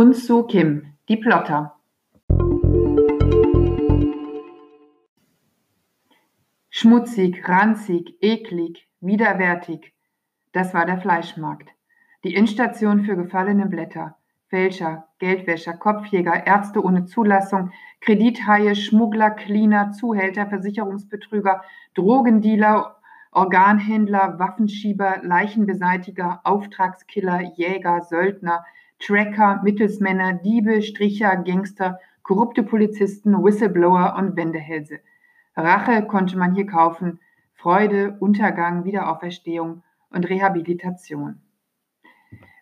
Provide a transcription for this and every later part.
Und Soo Kim, die Plotter. Schmutzig, ranzig, eklig, widerwärtig. Das war der Fleischmarkt. Die Endstation für gefallene Blätter. Fälscher, Geldwäscher, Kopfjäger, Ärzte ohne Zulassung, Kredithaie, Schmuggler, Cleaner, Zuhälter, Versicherungsbetrüger, Drogendealer, Organhändler, Waffenschieber, Leichenbeseitiger, Auftragskiller, Jäger, Söldner, Tracker, Mittelsmänner, Diebe, Stricher, Gangster, korrupte Polizisten, Whistleblower und Wendehälse. Rache konnte man hier kaufen, Freude, Untergang, Wiederauferstehung und Rehabilitation.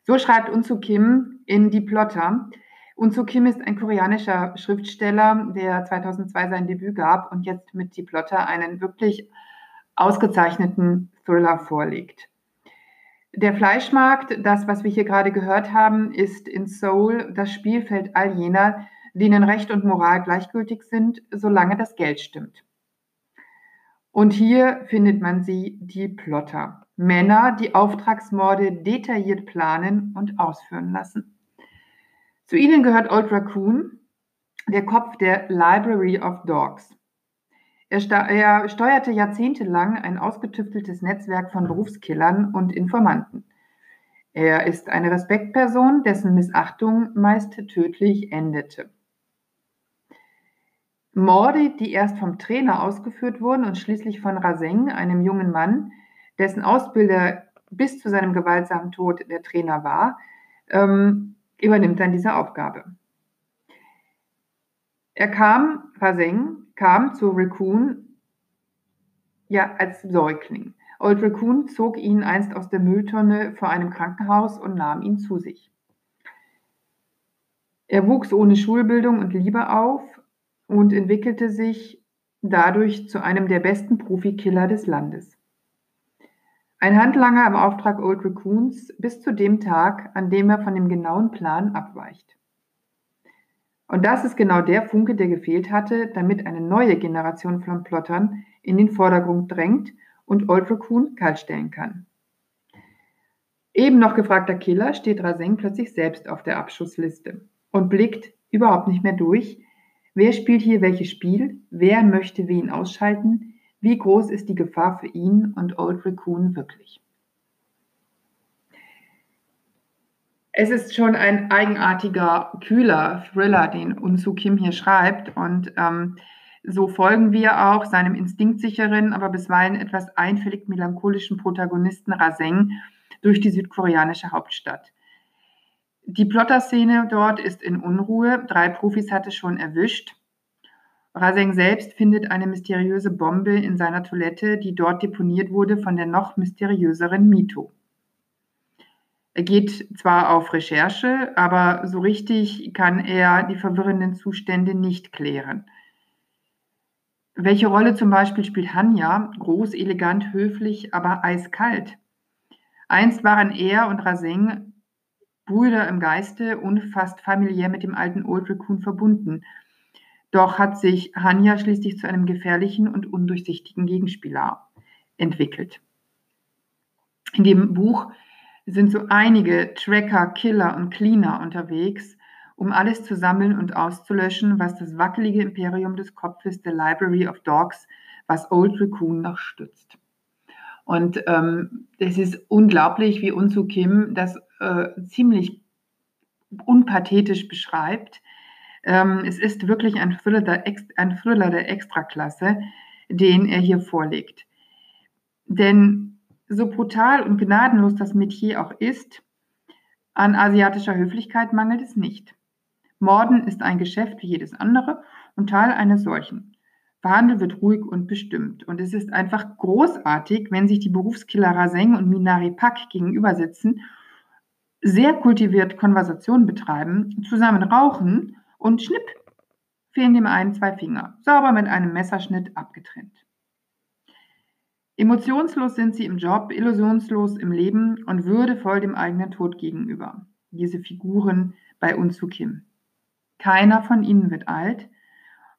So schreibt Unsu Kim in Die Plotter. Unsu Kim ist ein koreanischer Schriftsteller, der 2002 sein Debüt gab und jetzt mit Die Plotter einen wirklich ausgezeichneten Thriller vorlegt. Der Fleischmarkt, das, was wir hier gerade gehört haben, ist in Seoul das Spielfeld all jener, denen Recht und Moral gleichgültig sind, solange das Geld stimmt. Und hier findet man sie, die Plotter. Männer, die Auftragsmorde detailliert planen und ausführen lassen. Zu ihnen gehört Old Raccoon, der Kopf der Library of Dogs. Er, er, steuerte jahrzehntelang ein ausgetüfteltes Netzwerk von Berufskillern und Informanten. Er ist eine Respektperson, dessen Missachtung meist tödlich endete. Morde, die erst vom Trainer ausgeführt wurden und schließlich von Raseng, einem jungen Mann, dessen Ausbilder bis zu seinem gewaltsamen Tod der Trainer war, ähm, übernimmt dann diese Aufgabe. Er kam, Raseng, kam zu Raccoon ja als Säugling. Old Raccoon zog ihn einst aus der Mülltonne vor einem Krankenhaus und nahm ihn zu sich. Er wuchs ohne Schulbildung und Liebe auf und entwickelte sich dadurch zu einem der besten Profikiller des Landes. Ein Handlanger im Auftrag Old Raccoons bis zu dem Tag, an dem er von dem genauen Plan abweicht. Und das ist genau der Funke, der gefehlt hatte, damit eine neue Generation von Plottern in den Vordergrund drängt und Old Raccoon kaltstellen kann. Eben noch gefragter Killer steht Raseng plötzlich selbst auf der Abschussliste und blickt überhaupt nicht mehr durch, wer spielt hier welches Spiel, wer möchte wen ausschalten, wie groß ist die Gefahr für ihn und Old Raccoon wirklich. Es ist schon ein eigenartiger, kühler Thriller, den Unsu Kim hier schreibt. Und ähm, so folgen wir auch seinem instinktsicheren, aber bisweilen etwas einfällig melancholischen Protagonisten Raseng durch die südkoreanische Hauptstadt. Die Plotterszene dort ist in Unruhe. Drei Profis hat es schon erwischt. Raseng selbst findet eine mysteriöse Bombe in seiner Toilette, die dort deponiert wurde von der noch mysteriöseren Mito. Er geht zwar auf Recherche, aber so richtig kann er die verwirrenden Zustände nicht klären. Welche Rolle zum Beispiel spielt Hanya? Groß, elegant, höflich, aber eiskalt. Einst waren er und Raseng Brüder im Geiste und fast familiär mit dem alten Old Raccoon verbunden – doch hat sich Hanya schließlich zu einem gefährlichen und undurchsichtigen Gegenspieler entwickelt. In dem Buch sind so einige Tracker, Killer und Cleaner unterwegs, um alles zu sammeln und auszulöschen, was das wackelige Imperium des Kopfes der Library of Dogs, was Old Raccoon noch stützt. Und ähm, es ist unglaublich, wie Unsu Kim das äh, ziemlich unpathetisch beschreibt ähm, es ist wirklich ein Thriller, der, ein Thriller der Extraklasse, den er hier vorlegt. Denn so brutal und gnadenlos das Metier auch ist, an asiatischer Höflichkeit mangelt es nicht. Morden ist ein Geschäft wie jedes andere und Teil eines solchen. Verhandelt wird ruhig und bestimmt. Und es ist einfach großartig, wenn sich die Berufskiller Raseng und Minari Pak gegenüber sitzen, sehr kultiviert Konversationen betreiben, zusammen rauchen und schnipp, fehlen dem einen zwei Finger, sauber mit einem Messerschnitt abgetrennt. Emotionslos sind sie im Job, illusionslos im Leben und würdevoll dem eigenen Tod gegenüber. Diese Figuren bei uns zu Kim. Keiner von ihnen wird alt.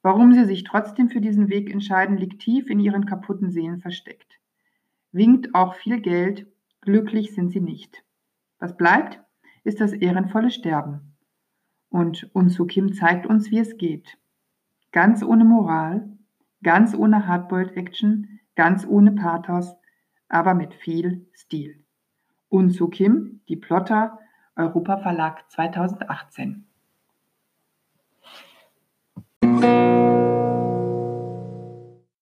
Warum sie sich trotzdem für diesen Weg entscheiden, liegt tief in ihren kaputten Seelen versteckt. Winkt auch viel Geld, glücklich sind sie nicht. Was bleibt, ist das ehrenvolle Sterben. Und Unzu Kim zeigt uns, wie es geht. Ganz ohne Moral, ganz ohne Hardboiled-Action, ganz ohne Pathos, aber mit viel Stil. Unzu Kim, die Plotter, Europa Verlag 2018.